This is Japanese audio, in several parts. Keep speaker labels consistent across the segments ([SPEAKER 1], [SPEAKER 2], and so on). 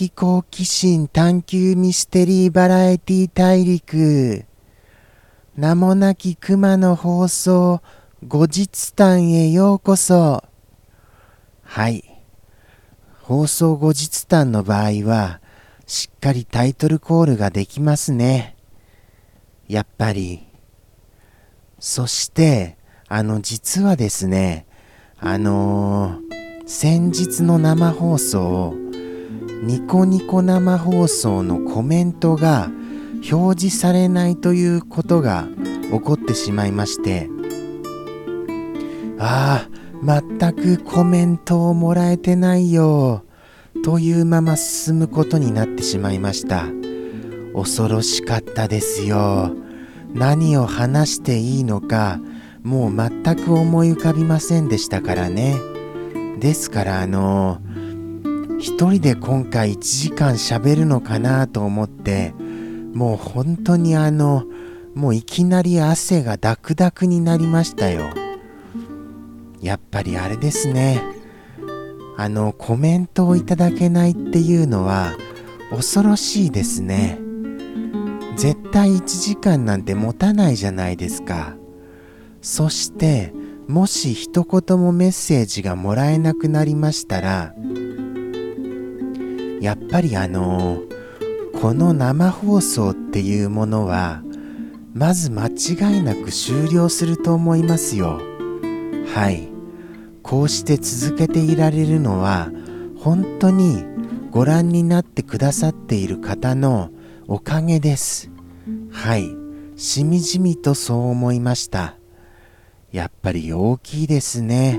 [SPEAKER 1] 的好奇心探求ミステリーバラエティ大陸。名もなき熊の放送後日談へようこそ。はい。放送後日談の場合はしっかりタイトルコールができますね。やっぱり。そしてあの実はですねあのー、先日の生放送ニコニコ生放送のコメントが表示されないということが起こってしまいまして。ああ全くコメントをもらえてないよ。というまま進むことになってしまいました。恐ろしかったですよ。何を話していいのかもう全く思い浮かびませんでしたからね。ですからあの一人で今回1時間喋るのかなと思ってもう本当にあのもういきなり汗がダクダクになりましたよ。やっぱりあれですね。あのコメントをいただけないっていうのは恐ろしいですね。絶対1時間なんて持たないじゃないですか。そしてもし一言もメッセージがもらえなくなりましたらやっぱりあのこの生放送っていうものはまず間違いなく終了すると思いますよ。はい。こうして続けていられるのは本当にご覧になってくださっている方のおかげです。はい。しみじみとそう思いました。やっぱり大きいですね。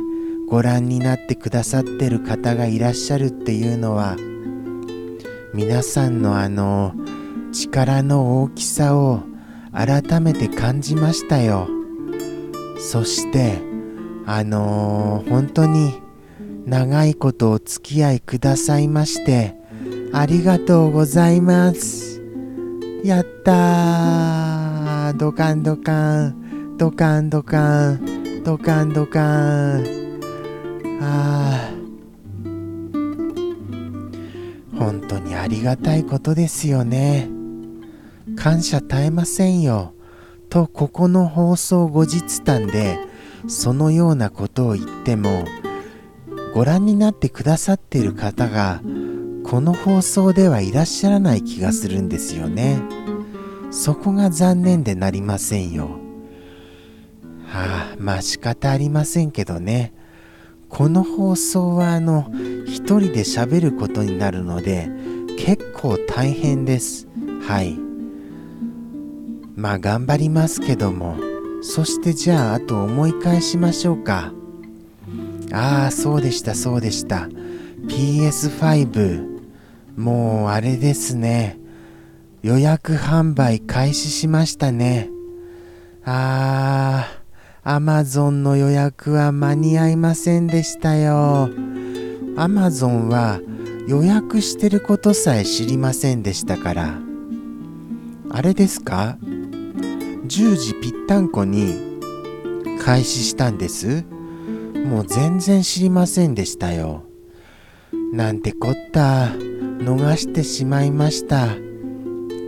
[SPEAKER 1] ご覧になってくださってる方がいらっしゃるっていうのは。皆さんのあの力の大きさを改めて感じましたよ。そしてあのー、本当に長いことお付き合いくださいましてありがとうございます。やったー。ドカンドカン。ドカンドカン。ドカンドカン。ああ本当にありがたいことですよね。感謝絶えませんよ。と、ここの放送後日談で、そのようなことを言っても、ご覧になってくださっている方が、この放送ではいらっしゃらない気がするんですよね。そこが残念でなりませんよ。はあ、まあ仕方ありませんけどね。この放送はあの一人で喋ることになるので結構大変です。はい。まあ頑張りますけども。そしてじゃああと思い返しましょうか。ああそうでしたそうでした。PS5 もうあれですね。予約販売開始しましたね。ああアマゾンの予約は間に合いませんでしたよ。アマゾンは予約してることさえ知りませんでしたから。あれですか ?10 時ぴったんこに開始したんです。もう全然知りませんでしたよ。なんてこった、逃してしまいました。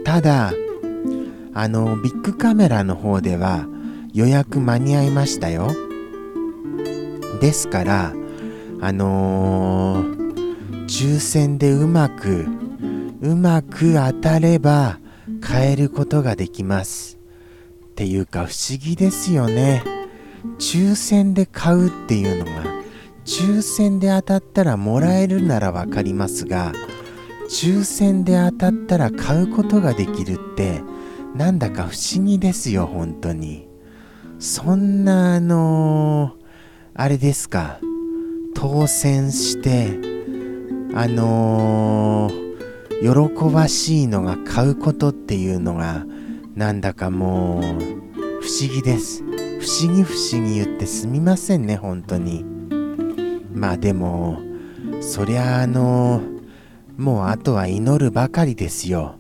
[SPEAKER 1] ただ、あの、ビッグカメラの方では、予約間に合いましたよ。ですから、あのー、抽選でうまく、うまく当たれば買えることができます。っていうか不思議ですよね。抽選で買うっていうのが、抽選で当たったらもらえるならわかりますが、抽選で当たったら買うことができるって、なんだか不思議ですよ、本当に。そんなあのあれですか。当選してあのー、喜ばしいのが買うことっていうのがなんだかもう不思議です。不思議不思議言ってすみませんね本当に。まあでもそりゃあのもうあとは祈るばかりですよ。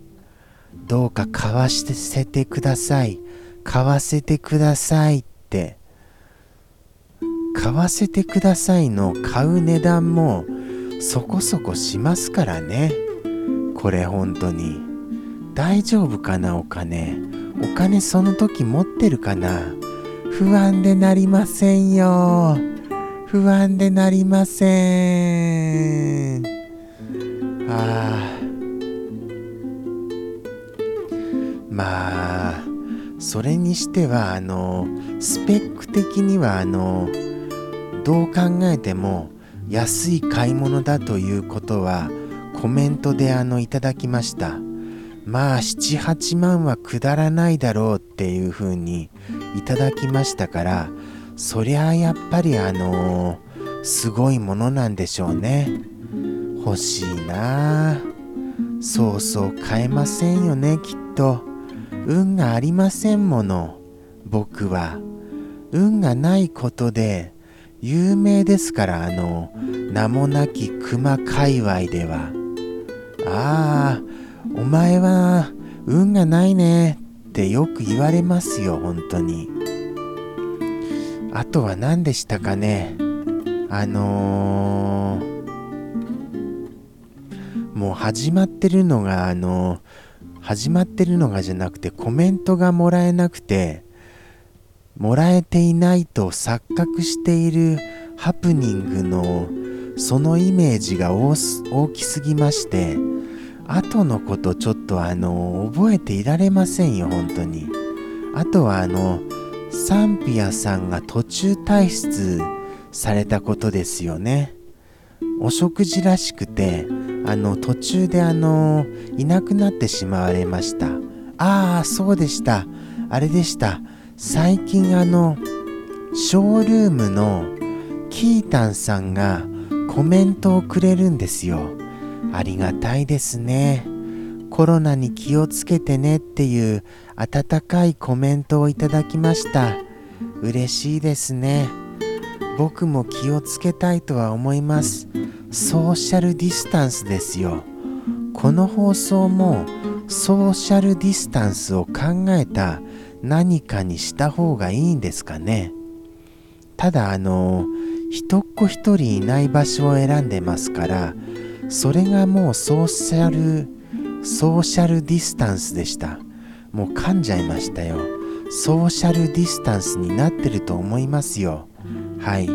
[SPEAKER 1] どうか買わせてください。買わせてくださいって。買わせてくださいの買う値段もそこそこしますからね。これ本当に。大丈夫かなお金。お金その時持ってるかな。不安でなりませんよ。不安でなりません。ああまあ。それにしてはあのスペック的にはあのどう考えても安い買い物だということはコメントであのいただきました。まあ78万はくだらないだろうっていうふうにいただきましたからそりゃあやっぱりあのすごいものなんでしょうね。欲しいな。そうそう買えませんよねきっと。運がありませんもの。僕は。運がないことで有名ですからあの名もなき熊界隈では。ああお前は運がないねってよく言われますよ本当に。あとは何でしたかね。あのー、もう始まってるのがあのー始まってるのがじゃなくてコメントがもらえなくてもらえていないと錯覚しているハプニングのそのイメージが大きすぎまして後のことちょっとあの覚えていられませんよ本当に。あとはあのサンピアさんが途中退出されたことですよね。お食事らしくてあの途中であのいなくなってしまわれました。ああそうでした。あれでした。最近あのショールームのキータンさんがコメントをくれるんですよ。ありがたいですね。コロナに気をつけてねっていう温かいコメントをいただきました。嬉しいですね。僕も気をつけたいとは思います。ソーシャルディスタンスですよ。この放送もソーシャルディスタンスを考えた何かにした方がいいんですかね。ただあの一っ子一人いない場所を選んでますからそれがもうソーシャルソーシャルディスタンスでした。もう噛んじゃいましたよ。ソーシャルディスタンスになってると思いますよ。はい。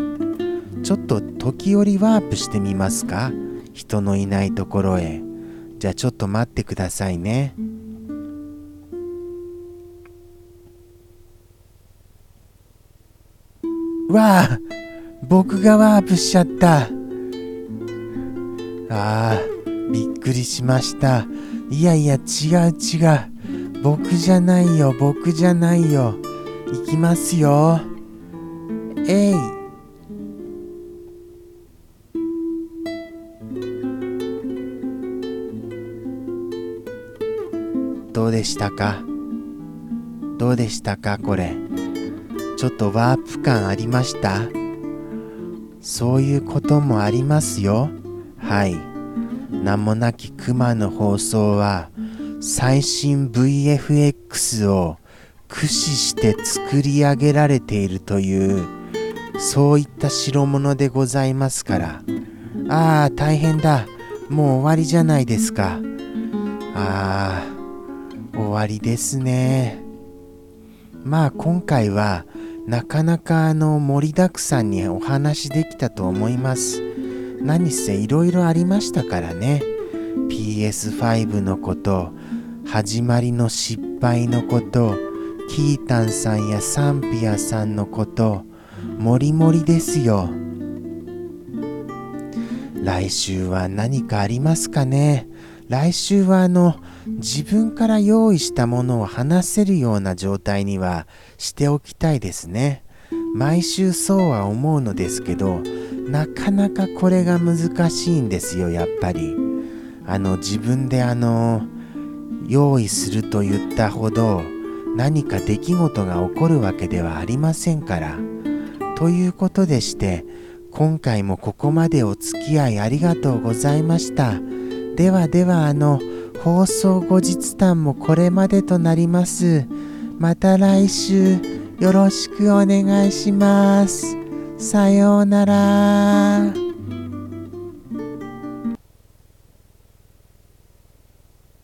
[SPEAKER 1] ちょっと時折ワープしてみますか？人のいないところへ。じゃあちょっと待ってくださいね。わあ僕がワープしちゃった。ああびっくりしました。いやいや違う違う。僕じゃないよ僕じゃないよ。行きますよ。えい。でしたか？どうでしたか？これ。ちょっとワープ感ありました？そういうこともありますよ。はい。名もなき熊の放送は最新 VFX を駆使して作り上げられているというそういった代物でございますから。ああ大変だ。もう終わりじゃないですか。ああ終わりですね。まあ今回はなかなかあの盛りだくさんにお話できたと思います。何せいろいろありましたからね。PS5 のこと始まりの失敗のことキータンさんやサンピアさんのこともりもりですよ。来週は何かありますかね？来週はあの自分から用意したものを話せるような状態にはしておきたいですね。毎週そうは思うのですけどなかなかこれが難しいんですよやっぱり。あの自分であの用意すると言ったほど何か出来事が起こるわけではありませんから。ということでして今回もここまでお付き合いありがとうございました。ではではあの放送後日談もこれまでとなります。また来週よろしくお願いします。さようなら。